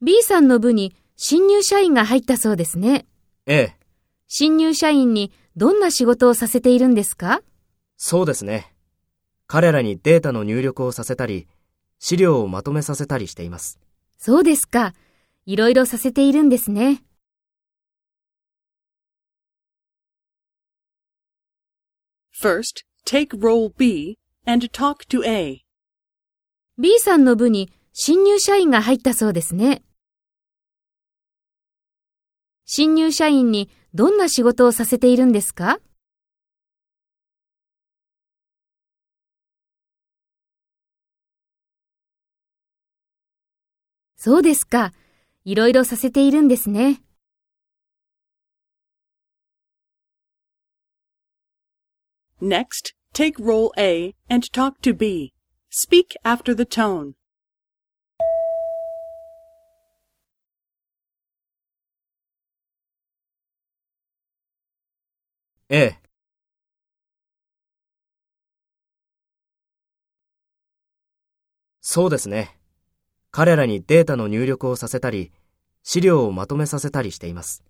B さんの部に新入社員が入ったそうですね。ええ、新入社員にどんな仕事をさせているんですか？そうですね。彼らにデータの入力をさせたり、資料をまとめさせたりしています。そうですか。いろいろさせているんですね。First, take role B and talk to A. B さんの部に新入社員が入ったそうですね。新入社員にどんな仕事をさせているんですか？そうですか。いろいろさせているんですね。Next, take role A and talk to B. Speak after the tone. ええ。そうですね。彼らにデータの入力をさせたり、資料をまとめさせたりしています。